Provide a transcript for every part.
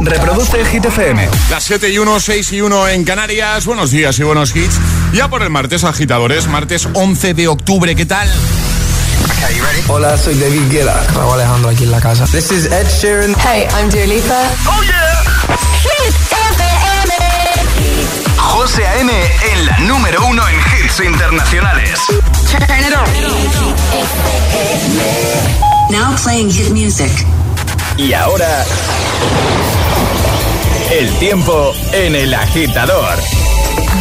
Reproduce el Hit FM. Las 7 y 1, 6 y 1 en Canarias. Buenos días y buenos hits. Ya por el martes, agitadores. Martes 11 de octubre. ¿Qué tal? Hola, soy David Guetta. Raúl Alejandro aquí en la casa. This is Ed Sheeran. Hey, I'm Dua Lipa. ¡Oh, yeah! Hit FM. José A.M. en la número uno en hits internacionales. Turn it on. Now playing hit music. Y ahora... El tiempo en el agitador.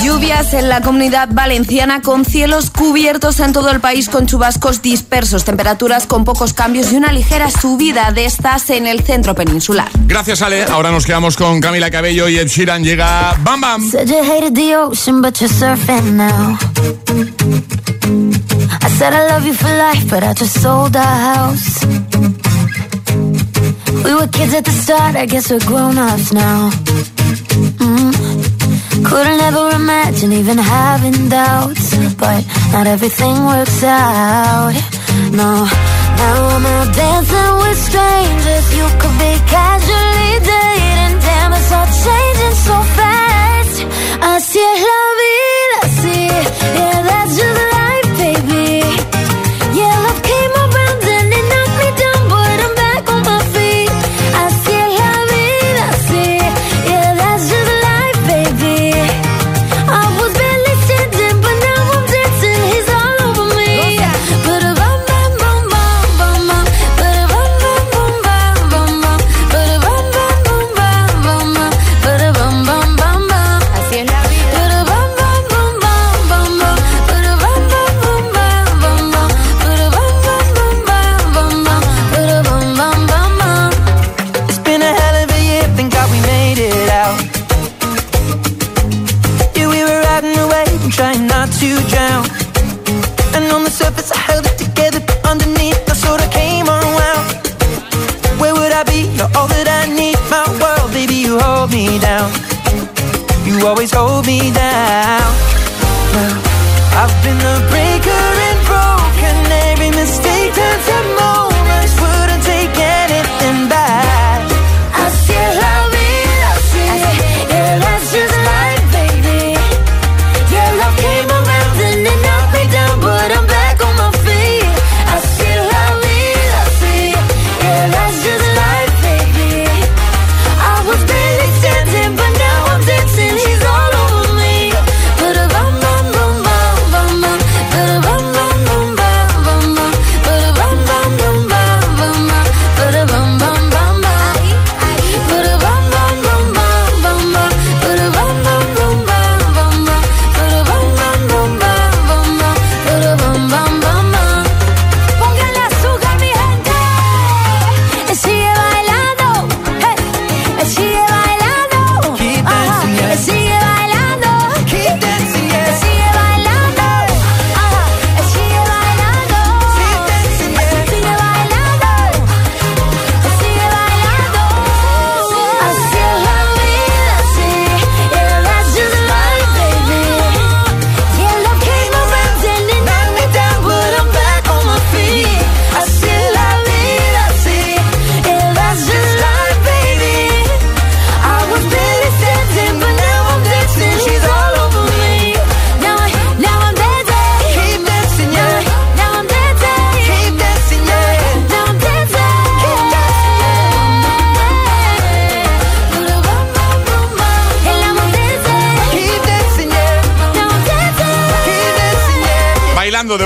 Lluvias en la comunidad valenciana con cielos cubiertos en todo el país con chubascos dispersos, temperaturas con pocos cambios y una ligera subida de estas en el centro peninsular. Gracias, Ale. Ahora nos quedamos con Camila Cabello y Ed Sheeran. Llega Bam Bam. Said you hated the ocean, but you're surfing now. I said I love you for life, but I just sold our house. We were kids at the start, I guess we're grown-ups now. Mm. Couldn't ever imagine even having doubts, but not everything works out. No, now I'm out dancing with strangers. You could be casually dating, damn, it's all changing so fast. I Así es la vida, sí, yeah, that's just life,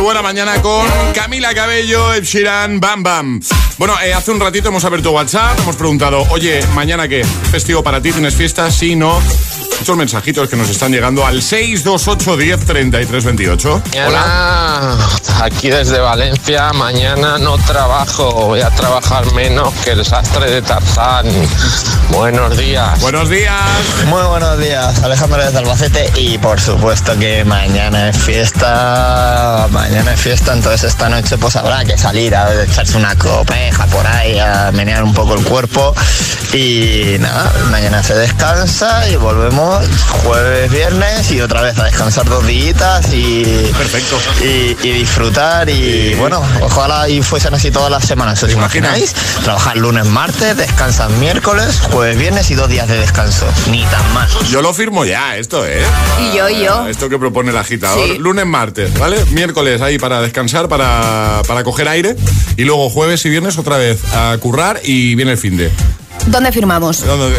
buena mañana con Camila Cabello, Ed Sheeran, Bam Bam. Bueno, eh, hace un ratito hemos abierto WhatsApp, hemos preguntado, oye, ¿mañana qué? ¿Festivo para ti? ¿Tienes fiesta? Sí, no. Muchos mensajitos que nos están llegando al 628 10 33 28. Hola, aquí desde Valencia. Mañana no trabajo, voy a trabajar menos que el sastre de Tarzán. Buenos días. Buenos días. Muy buenos días, Alejandro desde Albacete y por supuesto que mañana es fiesta, mañana es fiesta, entonces esta noche pues habrá que salir a echarse una copeja por ahí, a menear un poco el cuerpo y nada, mañana se descansa y volvemos jueves, viernes y otra vez a descansar dos días y, Perfecto. y, y disfrutar y bueno, ojalá y fuesen así todas las semanas, ¿os imagináis? Trabajar lunes, martes, descansan miércoles, jueves, viernes y dos días de descanso. Ni tan mal. Yo lo firmo ya, esto, ¿eh? Y yo, y yo. Esto que propone el agitador. Sí. Lunes, martes, ¿vale? Miércoles ahí para descansar, para, para coger aire. Y luego jueves y viernes otra vez a currar y viene el fin de. ¿Dónde firmamos? ¿Dónde?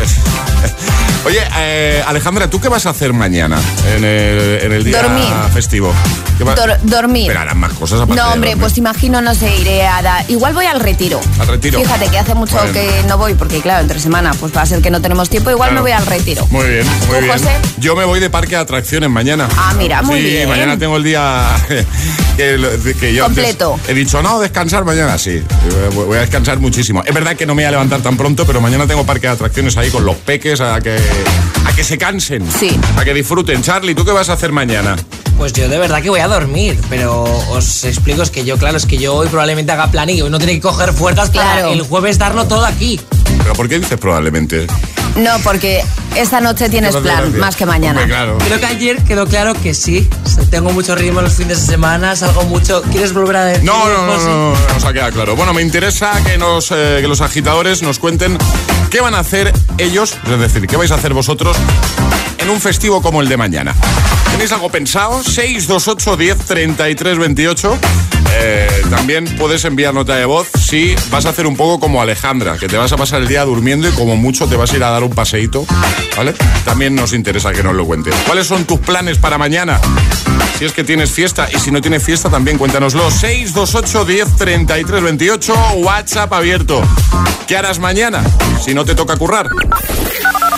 Oye, eh, Alejandra, ¿tú qué vas a hacer mañana en el, en el día Dormir. festivo? ¿Qué va- Dor- dormir. Pero harán más cosas aparte No, hombre, pues imagino, no sé, iré a dar... Igual voy al retiro. Al retiro. Fíjate que hace mucho Bueno. que no voy, porque claro, entre semana pues va a ser que no tenemos tiempo, igual Claro. me voy al retiro. Muy bien, muy ¿Tú, bien. José? Yo me voy de parque de atracciones mañana. Ah, mira, muy sí, bien. mañana tengo el día que, lo- que yo antes Completo. he dicho, no, descansar mañana, sí. Voy a descansar muchísimo. Es verdad que no me voy a levantar tan pronto, pero mañana tengo parque de atracciones ahí con los peques a que, a que se cansen. Sí. A que disfruten. Charlie, ¿tú qué vas a hacer mañana? Pues yo de verdad que voy a dormir, pero os explico, es que yo, claro, es que yo hoy probablemente haga plan y hoy no tiene que coger fuerzas para Claro. el jueves darlo todo aquí. ¿Pero por qué dices probablemente? No, porque esta noche tienes ¿Qué plan, más que mañana. Hombre, claro. Creo que ayer quedó claro que sí. O sea, Tengo mucho ritmo los fines de semana, salgo mucho. ¿Quieres volver a decir? No, no, no, no, no, nos ha quedado claro. Bueno, me interesa que, nos, eh, que los agitadores nos cuenten qué van a hacer ellos, es decir, qué vais a hacer vosotros en un festivo como el de mañana. ¿Tenéis algo pensado? 628 10 33 28. Eh, también puedes enviar nota de voz si vas a hacer un poco como Alejandra, que te vas a pasar el día durmiendo y como mucho te vas a ir a dar un paseíto, ¿vale? También nos interesa que nos lo cuentes. ¿Cuáles son tus planes para mañana? Si es que tienes fiesta y si no tienes fiesta también cuéntanoslo. 628 10 33 28 WhatsApp abierto. ¿Qué harás mañana si no te toca currar?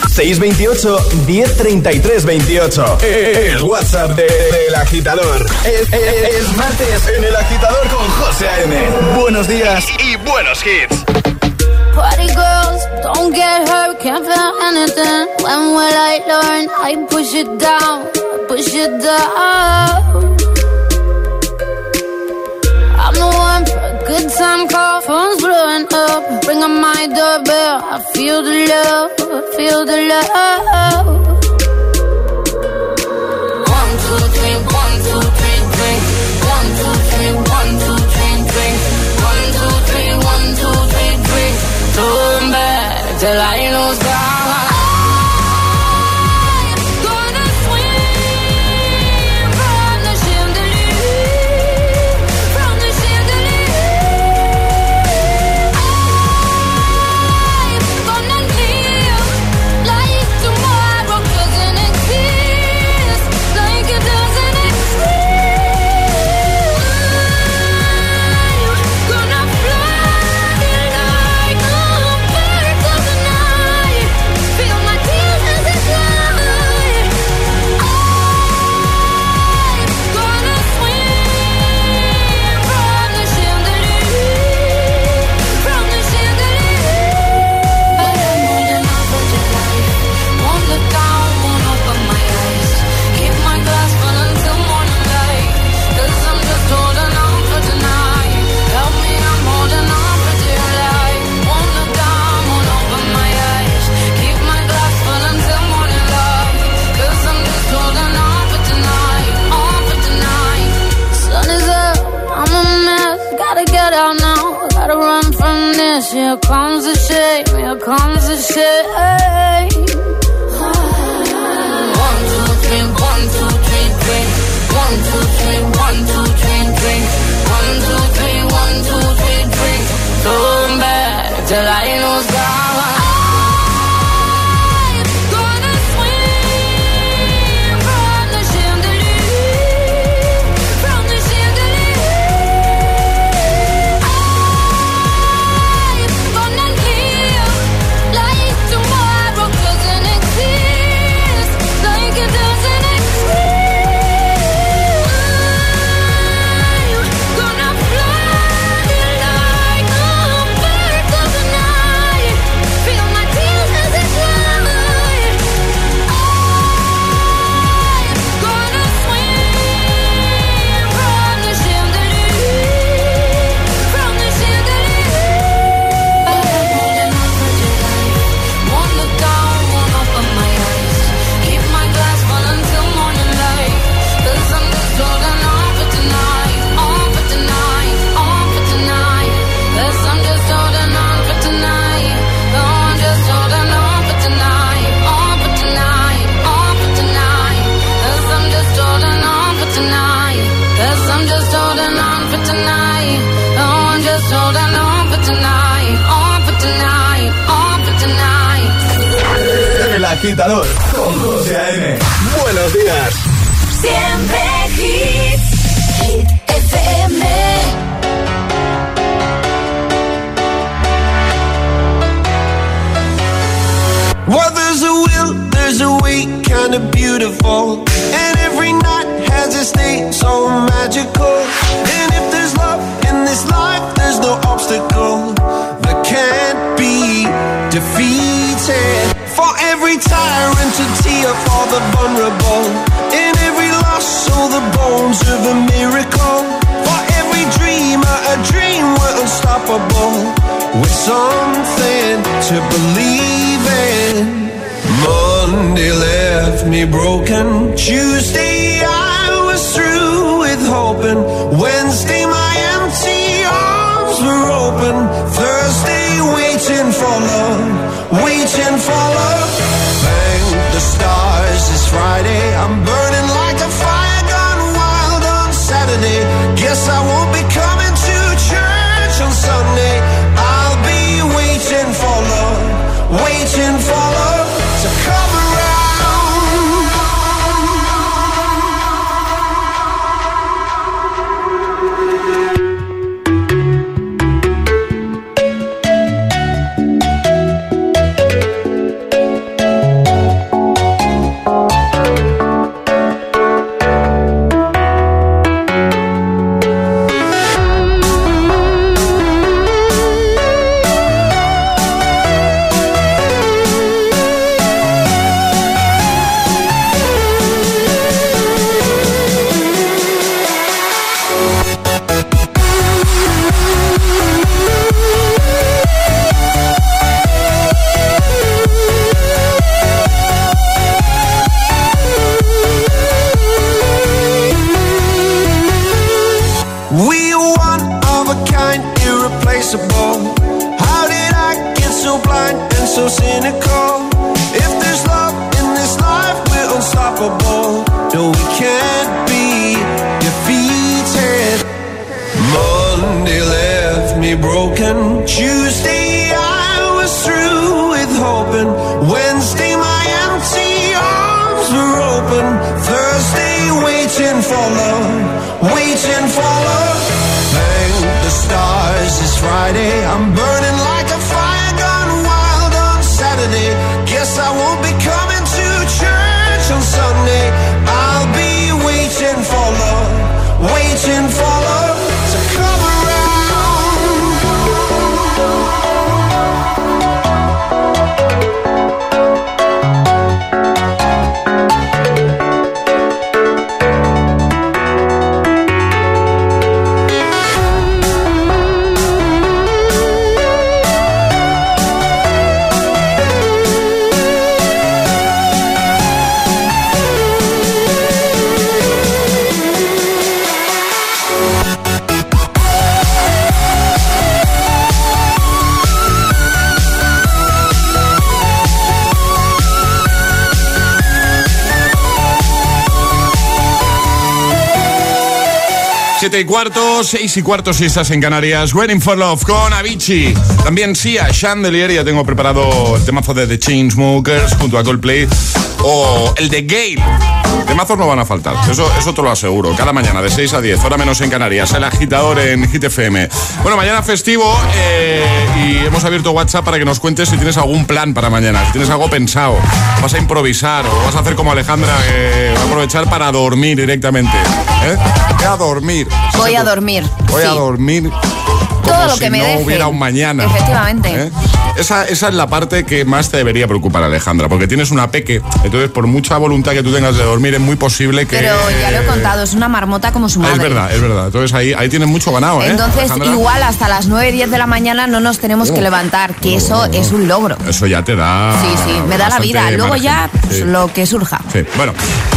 628 1033 28. El WhatsApp de- del agitador. Es, es- es martes en el agitador con José A.M. Buenos días y, buenos hits. Party girls, don't get hurt, can't feel anything. When will I learn? I push it down, push it down. Good time call, phone's blowing up. Ring on my doorbell, I feel the love, feel the love. One, two, three, one, two, three, drink. One, two, three, one, two, three, drink. One, two, three, one, two, three, drink. Turn back till I lose God. here comes the shame. here comes the shit. Hey. One, two, three, one, two, three, three. One, two, three, one, two, three, three. One, two, three, one, two, three, three. Going back till I know. For love. Thank the stars it's Friday. I'm waiting for 7 y cuarto, 6 y cuarto si estás en Canarias. Waiting for Love con Avicii. También Sia, Chandelier. Ya tengo preparado el temazo de The Chainsmokers junto a Coldplay o el de Gale. Temazos no van a faltar, eso, eso te lo aseguro. Cada mañana de 6 a 10, hora menos en Canarias, el agitador en Hit FM. Bueno, mañana festivo eh, y hemos abierto WhatsApp para que nos cuentes si tienes algún plan para mañana, si tienes algo pensado, vas a improvisar o vas a hacer como Alejandra, va a aprovechar para dormir directamente. ¿eh? Voy a dormir. Voy a dormir. Voy a dormir. Todo lo si que me no hubiera un mañana. Efectivamente. ¿Eh? Esa, esa es la parte que más te debería preocupar, Alejandra, porque tienes una peque, entonces por mucha voluntad que tú tengas de dormir es muy posible que... Pero ya lo he contado, es una marmota como su madre. Es verdad, es verdad. Entonces ahí, ahí tienes mucho ganado, ¿eh? Entonces, Alejandra? igual hasta las 9, 10 de la mañana no nos tenemos que Oh. levantar, que eso es un logro. Eso ya te da... Sí, sí, me da la vida. Luego margen. ya, pues, Sí. lo que surja. Sí, bueno.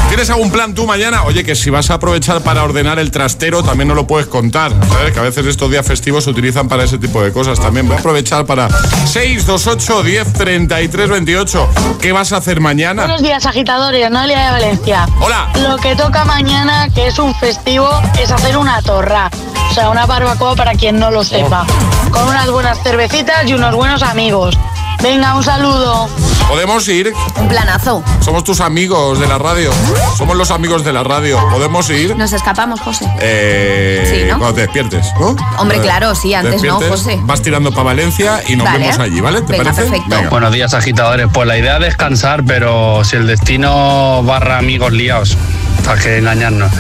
¿Tienes algún plan tú mañana? Oye, que si vas a aprovechar para ordenar el trastero, también no lo puedes contar. ¿Sabes? Que a veces estos días festivos se utilizan para ese tipo de cosas también. Voy a aprovechar para 628 10 33 28. ¿Qué vas a hacer mañana? Buenos días, agitadores. Noelia de Valencia. Hola. Lo que toca mañana, que es un festivo, es hacer una torra. O sea, una barbacoa para quien no lo sepa. Con unas buenas cervecitas y unos buenos amigos. Venga, un saludo. Podemos ir. Un planazo. Somos tus amigos de la radio. Somos los amigos de la radio. Podemos ir. Nos escapamos, José. Eh, Sí, ¿no? Cuando te despiertes, ¿no? Hombre, claro, sí, antes no, José. Vas tirando para Valencia y nos Vale. vemos allí, ¿vale? ¿Te Venga, parece? perfecto. Venga. Buenos días, agitadores. Pues la idea es descansar, pero si el destino barra amigos liados, para que engañarnos,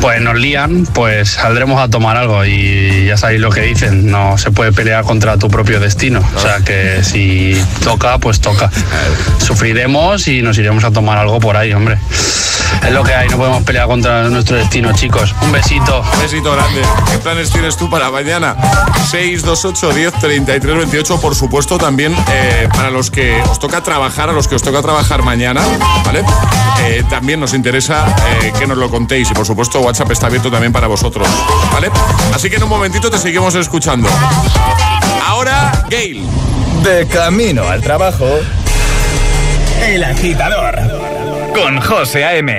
pues nos lían, pues saldremos a tomar algo y ya sabéis lo que dicen, no se puede pelear contra tu propio destino. O sea que si toca, pues toca. Sufriremos y nos iremos a tomar algo por ahí, hombre. Es lo que hay, no podemos pelear contra nuestro destino, chicos. Un besito. Un besito grande. ¿Qué planes tienes tú para mañana? 628 10 33 28. Por supuesto, también eh, para los que os toca trabajar, a los que os toca trabajar mañana, ¿vale? Eh, también nos interesa eh, que nos lo contéis. Y por supuesto, WhatsApp está abierto también para vosotros, ¿vale? Así que en un momentito te seguimos escuchando. Ahora, Gail. De camino al trabajo. El agitador. Con José A.M.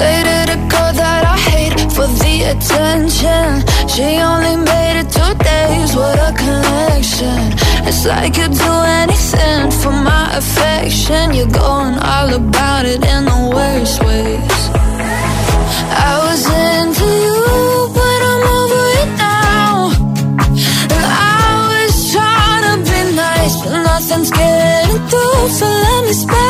Dated a girl that I hate for the attention. She only made it two days, what a connection. It's like you'd do anything for my affection. You're going all about it in the worst ways. I was into you, but I'm over it now. And I was trying to be nice, but nothing's getting through. So let me spell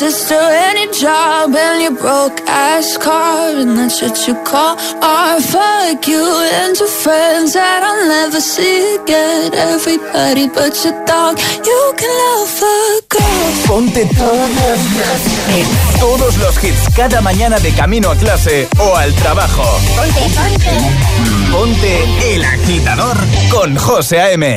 Sister and your job and your broke ass car and that's what you call art. Fuck you and your friends that I'll never see again. Everybody but your dog, you can love a girl. Ponte todos los hits. Todos los hits cada mañana de camino a clase o al trabajo. Ponte, ponte. Ponte el agitador con José A.M.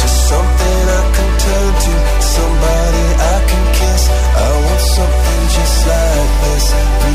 Just something I can turn to, somebody I can kiss. I want something just like this.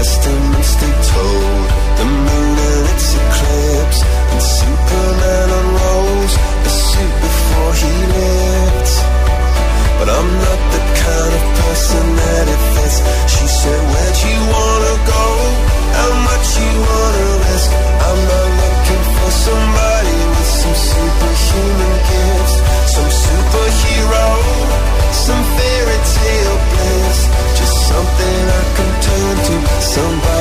testaments they told. The moon and its eclipse, and Superman unrolls the suit before he lived. But I'm not the kind of person that it fits. She said, Where'd you want? somebody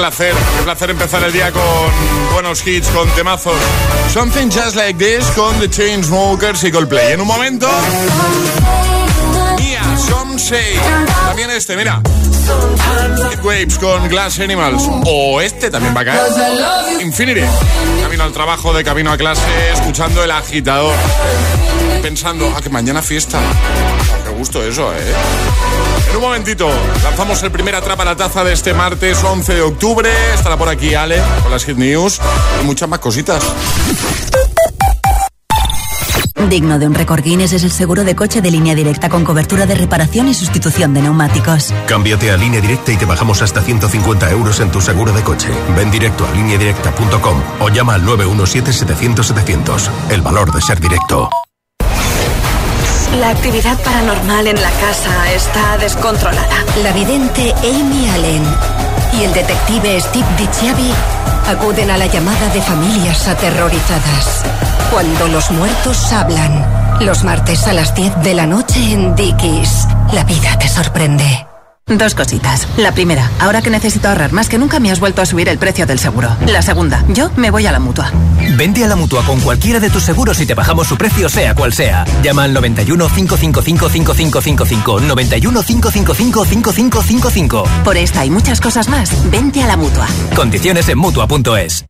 placer, qué placer empezar el día con buenos hits, con temazos. Something Just Like This con The Chainsmokers y Coldplay. En un momento, Mia, Some Say. También este, mira. Waves con Glass Animals. O este también va a caer. Infinity. Camino al trabajo, de camino a clase, escuchando el agitador. Pensando, ah, que mañana fiesta. Gusto eso, ¿eh? En un momentito, lanzamos el primer Atrapa la Taza de este martes 11 de octubre. Estará por aquí Ale con las Hit News y muchas más cositas. Digno de un récord Guinness es el seguro de coche de línea directa con cobertura de reparación y sustitución de neumáticos. Cámbiate a línea directa y te bajamos hasta 150 euros en tu seguro de coche. Ven directo a lineadirecta.com o llama al 917-700-700. El valor de ser directo. La actividad paranormal en la casa está descontrolada. La vidente Amy Allen y el detective Steve DiCiavi acuden a la llamada de familias aterrorizadas. Cuando los muertos hablan. Los martes a las 10 de la noche en Dickies. La vida te sorprende. Dos cositas. La primera, ahora que necesito ahorrar más que nunca me has vuelto a subir el precio del seguro. La segunda, yo me voy a la mutua. Vente a la mutua con cualquiera de tus seguros y te bajamos su precio, sea cual sea. Llama al 91 555 5555. 91 555 5555. Por esta y muchas cosas más, vente a la mutua. Condiciones en mutua.es.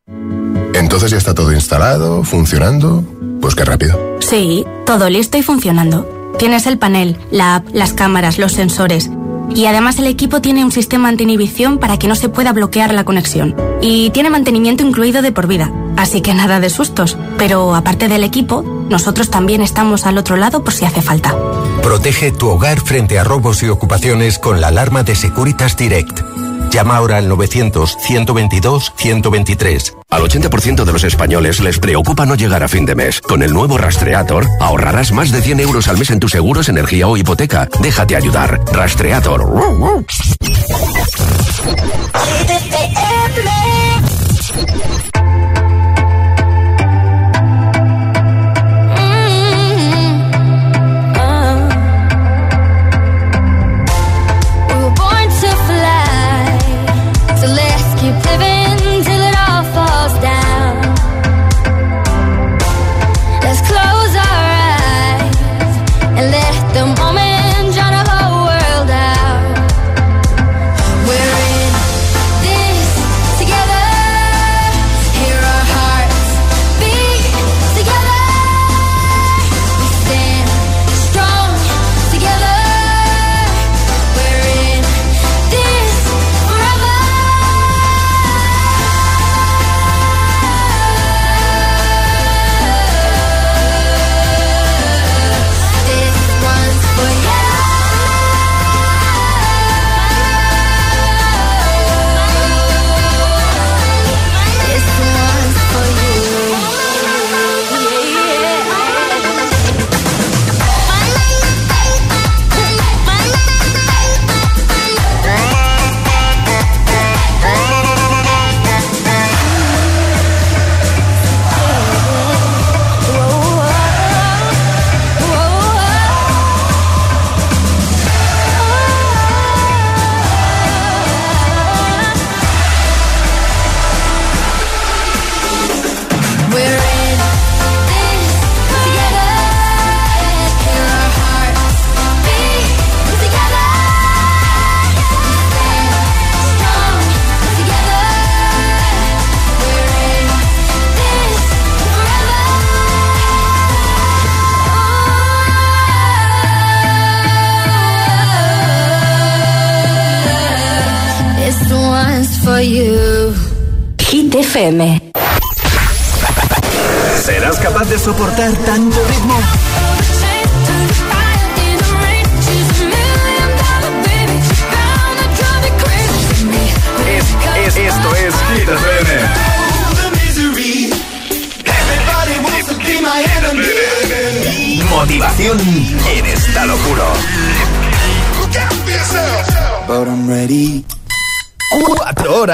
Entonces ya está todo instalado, funcionando. Pues qué rápido. Sí, todo listo y funcionando. Tienes el panel, la app, las cámaras, los sensores. Y además el equipo tiene un sistema anti-inhibición para que no se pueda bloquear la conexión. Y tiene mantenimiento incluido de por vida. Así que nada de sustos. Pero aparte del equipo, nosotros también estamos al otro lado por si hace falta. Protege tu hogar frente a robos y ocupaciones con la alarma de Securitas Direct. Llama ahora al 900-122-123. Al 80% de los españoles les preocupa no llegar a fin de mes. Con el nuevo Rastreator ahorrarás más de 100 euros al mes en tus seguros, energía o hipoteca. Déjate ayudar. Rastreator.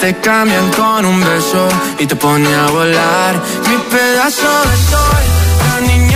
te cambian con un beso y te pone a volar. Mi pedazo de sol, la niña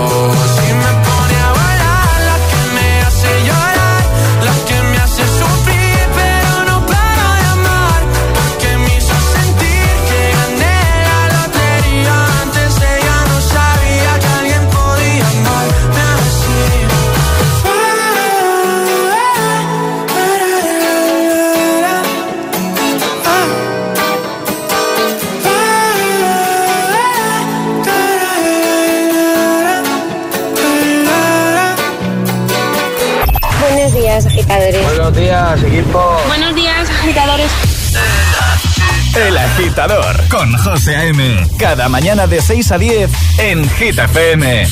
Agitador con José A.M. Cada mañana de 6 a 10 en Hit FM.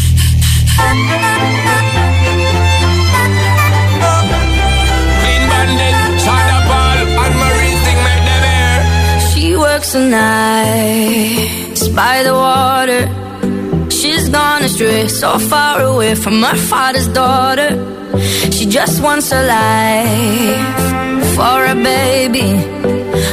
She works the nights by the water. She's gone astray, so far away from her father's daughter. She just wants a life for a baby.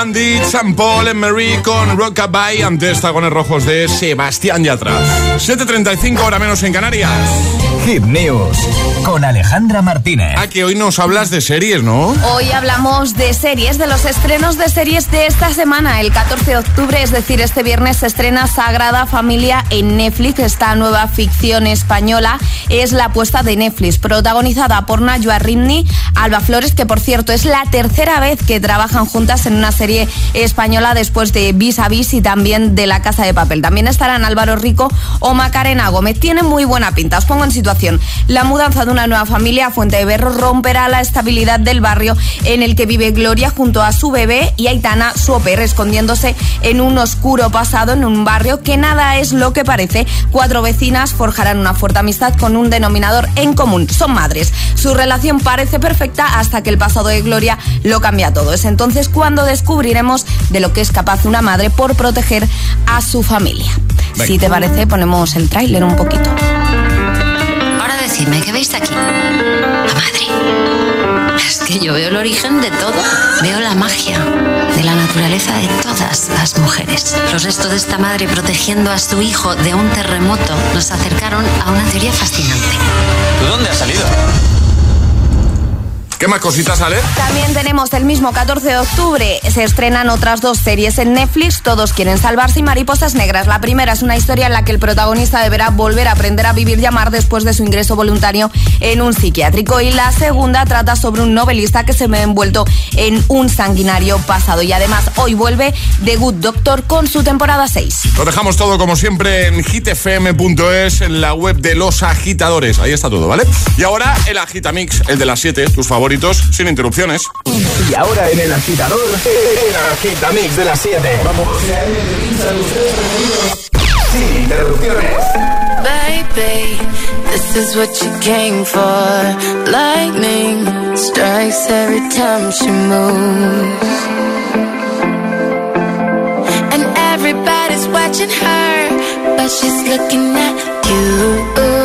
Bandit, San Paul en Marie con Rockabye, antes tagones rojos de Sebastián Yatra. 7.35 hora menos en Canarias. Hit News con Alejandra Martínez. Ah, que hoy nos hablas de series, ¿no? Hoy hablamos de series, de los estrenos de series de esta semana. El 14 de octubre, es decir, este viernes, se estrena Sagrada Familia en Netflix. Esta nueva ficción española es la apuesta de Netflix, protagonizada por Najwa Rimni, Alba Flores, que por cierto es la tercera vez que trabajan juntas en una serie española después de Vis a Vis y también de La Casa de Papel. También estarán Álvaro Rico o Macarena Gómez. Tiene muy buena pinta. Os pongo en situación la mudanza de una nueva familia a Fuente de Berro romperá la estabilidad del barrio en el que vive Gloria junto a su bebé y Aitana, su oper, escondiéndose en un oscuro pasado en un barrio que nada es lo que parece. Cuatro vecinas forjarán una fuerte amistad con un denominador en común. Son madres. Su relación parece perfecta hasta que el pasado de Gloria lo cambia todo. Es entonces cuando descubriremos de lo que es capaz una madre por proteger a su familia. Si te parece, ponemos el tráiler un poquito. Decidme, ¿qué veis aquí? La madre. Es que yo veo el origen de todo. Veo la magia de la naturaleza de todas las mujeres. Los restos de esta madre protegiendo a su hijo de un terremoto nos acercaron a una teoría fascinante. ¿Tú dónde has salido? ¿Qué más cositas sale? También tenemos el mismo 14 de octubre. Se estrenan otras dos series en Netflix. Todos quieren salvarse y Mariposas Negras. La primera es una historia en la que el protagonista deberá volver a aprender a vivir y amar después de su ingreso voluntario en un psiquiátrico. Y la segunda trata sobre un novelista que se ve envuelto en un sanguinario pasado. Y además hoy vuelve The Good Doctor con su temporada 6. Lo dejamos todo como siempre en hitfm.es, en la web de los agitadores. Ahí está todo, ¿vale? Y ahora el Agitamix, el de las 7, tus favoritos sin interrupciones. Y ahora en el agitador, el agitamix de las 7. Vamos. Sin interrupciones. Baby, this is what you came for. Lightning strikes every time she moves. And everybody's watching her, but she's looking at. You.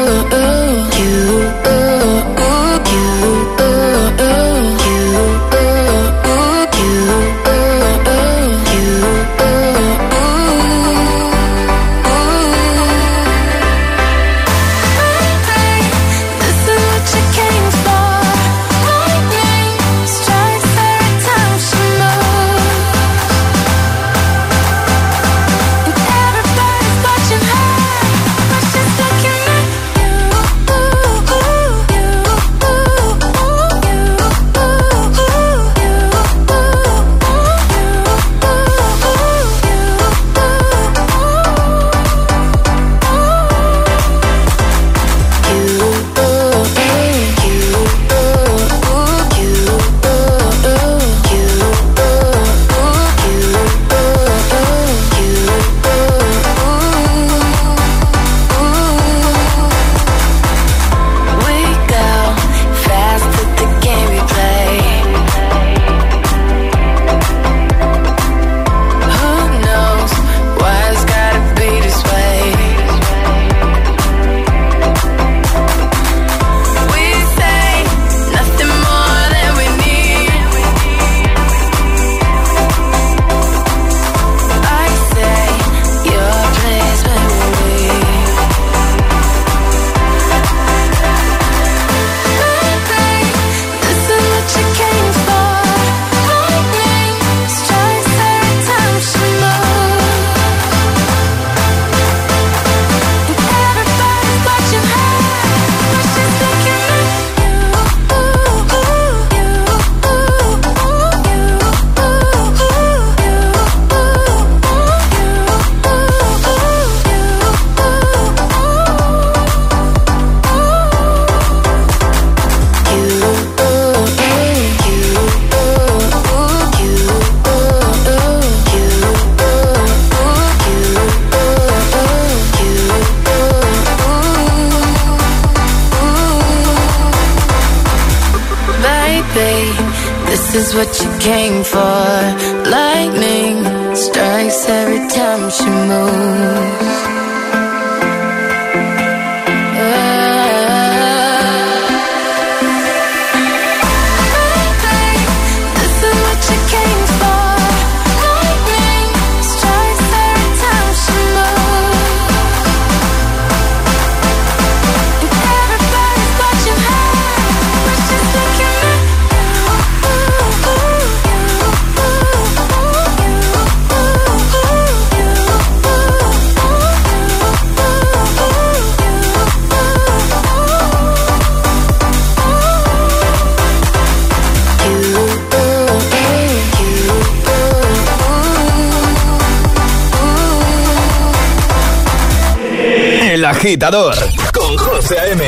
Con José A.M.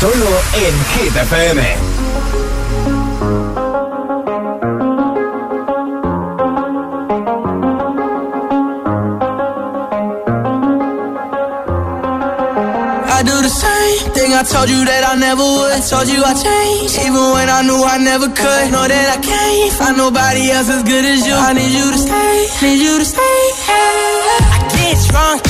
Solo en Hit FM. I do the same thing I told you that I never would. Told you I changed, even when I knew I never could. Know that I can't find nobody else as good as you. I need you to stay, need you to stay. I get drunk,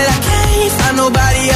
I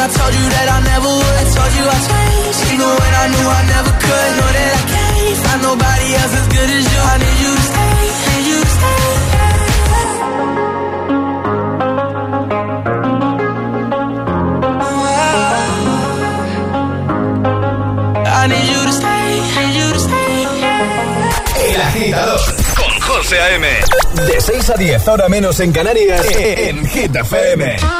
I told you that I never would. Told you I changed, even when I knew I never could. Know that I can't find nobody else as good as you. I need you to stay, need you to stay. I need you to stay, need you to stay. El agitador con José A.M. De 6 a 10, ahora menos en Canarias, en Hit FM.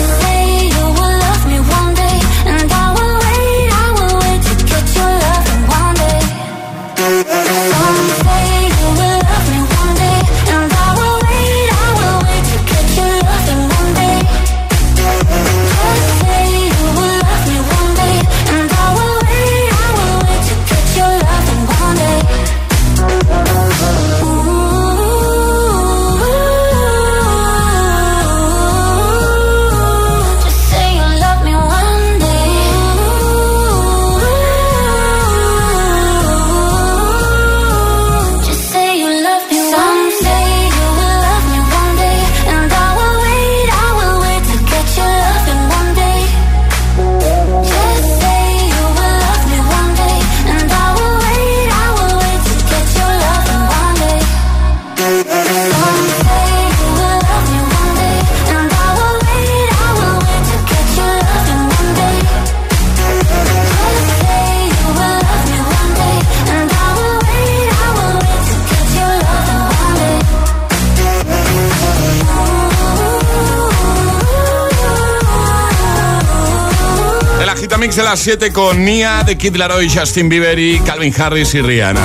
mix de las 7 con Nia, de Kid Laroi, Justin Bieber y Calvin Harris y Rihanna.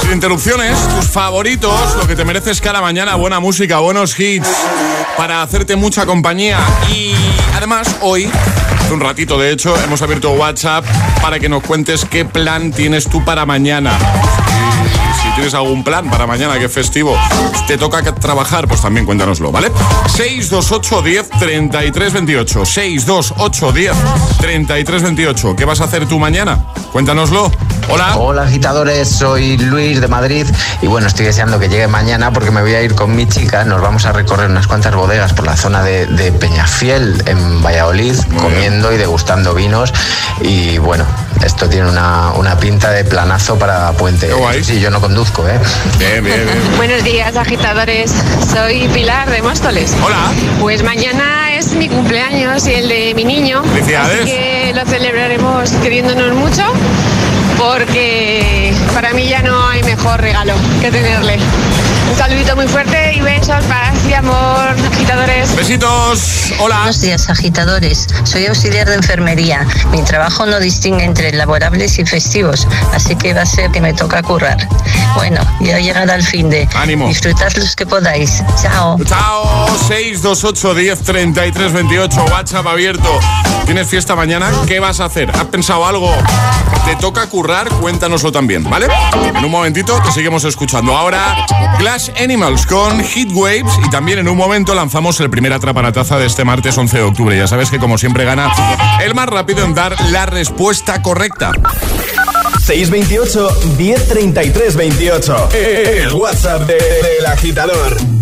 Sin interrupciones, tus favoritos, lo que te mereces cada mañana, buena música, buenos hits, para hacerte mucha compañía. Y además, hoy, hace un ratito de hecho, hemos abierto WhatsApp para que nos cuentes qué plan tienes tú para mañana tienes algún plan para mañana que es festivo, te toca trabajar, pues también cuéntanoslo, ¿vale? 628 10 33 28. 628 10 33 28. ¿Qué vas a hacer tú mañana? Cuéntanoslo. Hola. Hola agitadores, soy Luis de Madrid y bueno, estoy deseando que llegue mañana porque me voy a ir con mi chica, nos vamos a recorrer unas cuantas bodegas por la zona de, Peñafiel en Valladolid, comiendo y degustando vinos y bueno, esto tiene una, pinta de planazo para Puente. Sí, yo no conduzco, ¿eh? Bien, bien, bien. Buenos días agitadores, soy Pilar de Móstoles. Hola. Pues mañana es mi cumpleaños y el de mi niño. Felicidades. Así que lo celebraremos queriéndonos mucho porque para mí ya no hay mejor regalo que tenerle. Un saludito muy fuerte y besos, paz y amor, agitadores. Besitos, hola. Buenos días, agitadores. Soy auxiliar de enfermería. Mi trabajo no distingue entre laborables y festivos, así que va a ser que me toca currar. Bueno, ya llegará el fin de. Ánimo. Disfrutad los que podáis. Chao. Chao, 628 10 33 28, WhatsApp abierto. ¿Tienes fiesta mañana? ¿Qué vas a hacer? ¿Has pensado algo? ¿Te toca currar? Cuéntanoslo también, ¿vale? En un momentito te seguimos escuchando. Ahora, Glass Animals con Heat Waves y también en un momento lanzamos el primer atraparataza de este martes 11 de octubre. Ya sabes que como siempre gana el más rápido en dar la respuesta correcta. 628 1033 28. El WhatsApp del agitador.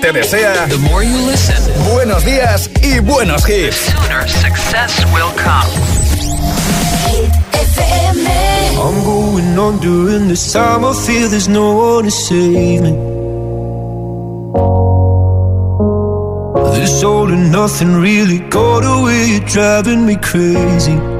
te desea The more you listen, buenos días y buenos hits. Sooner success will come. I'm going on during this time. I feel there's no one to save me. This all and nothing really got away. Driving me crazy.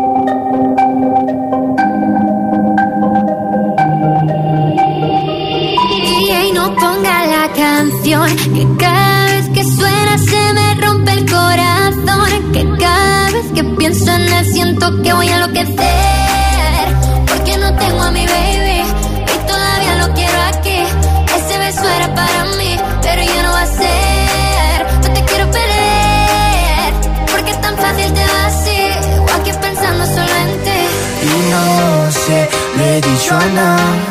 que cada vez que suena se me rompe el corazón, que cada vez que pienso en él siento que voy a enloquecer, porque no tengo a mi baby y todavía lo quiero aquí. Ese beso era para mí, pero ya no va a ser. No te quiero perder, porque es tan fácil te va así, o aquí pensando solamente. Y no sé, le he dicho a nadie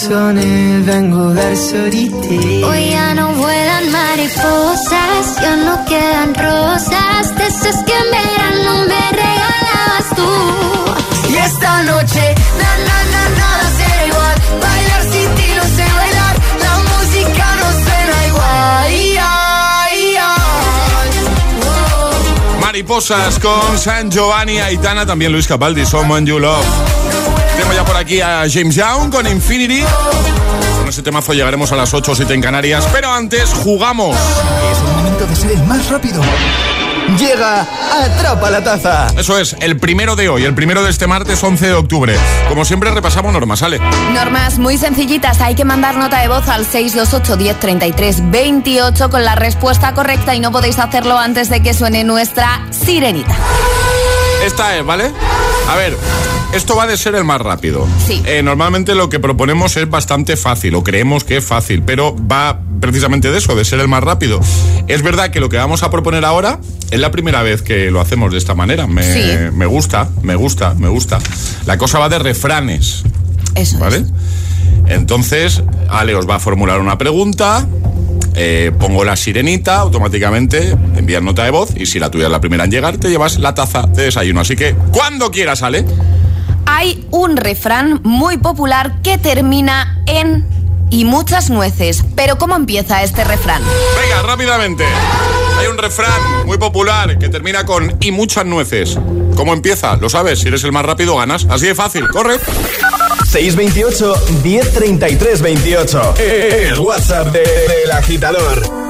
persone vengo te. Hoy ya no vuelan mariposas, ya no quedan rosas, de esas que en verano me regalabas tú. Y esta noche, na na na nada será igual, bailar sin ti no sé bailar, la música no suena igual. Ay, ay, ay. Mariposas con San Giovanni, Aitana, también Luis Capaldi, Someone You Love. Tengo ya por aquí a James Young con Infinity. Con ese temazo llegaremos a las 8 o 7 en Canarias, pero antes jugamos. Es el momento de ser el más rápido. Llega Atrapa la Taza. Eso es, el primero de hoy, el primero de este martes 11 de octubre. Como siempre repasamos normas, ¿sale? Normas muy sencillitas. Hay que mandar nota de voz al 628 1033 28 con la respuesta correcta y no podéis hacerlo antes de que suene nuestra sirenita. Esta es, ¿vale? A ver, esto va de ser el más rápido. Sí. Eh, normalmente lo que proponemos es bastante fácil, o creemos que es fácil, pero va precisamente de eso, de ser el más rápido. Es verdad que lo que vamos a proponer ahora es la primera vez que lo hacemos de esta manera. Me, Sí. me gusta, me gusta, me gusta. La cosa va de refranes. Eso ¿Vale? Entonces, Ale os va a formular una pregunta. eh, pongo la sirenita, automáticamente envías nota de voz y si la tuya es la primera en llegar, te llevas la taza de desayuno. Así que, cuando quieras, Ale. Hay un refrán muy popular que termina en y muchas nueces. Pero ¿cómo empieza este refrán? Venga, rápidamente. Hay un refrán muy popular que termina con y muchas nueces. ¿Cómo empieza? Lo sabes, si eres el más rápido ganas. Así de fácil, corre. 628 1033 28. El WhatsApp de- del agitador.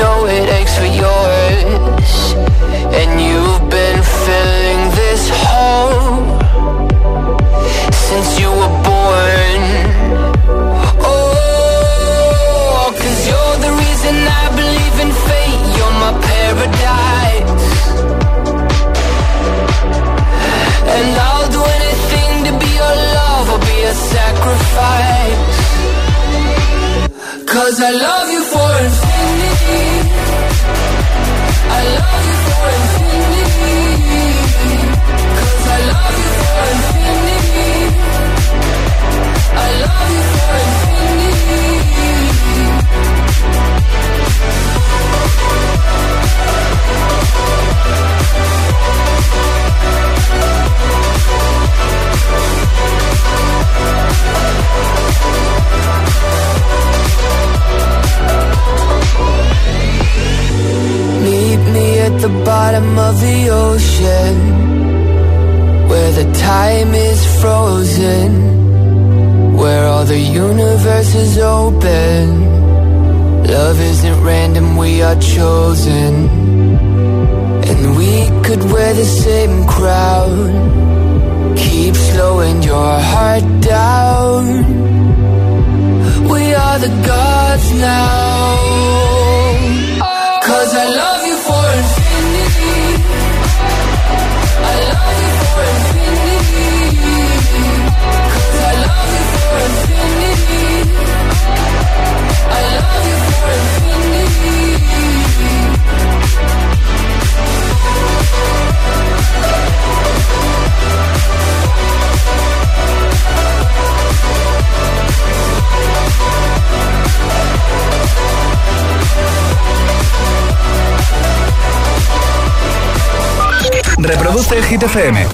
Know it aches for yours, FM.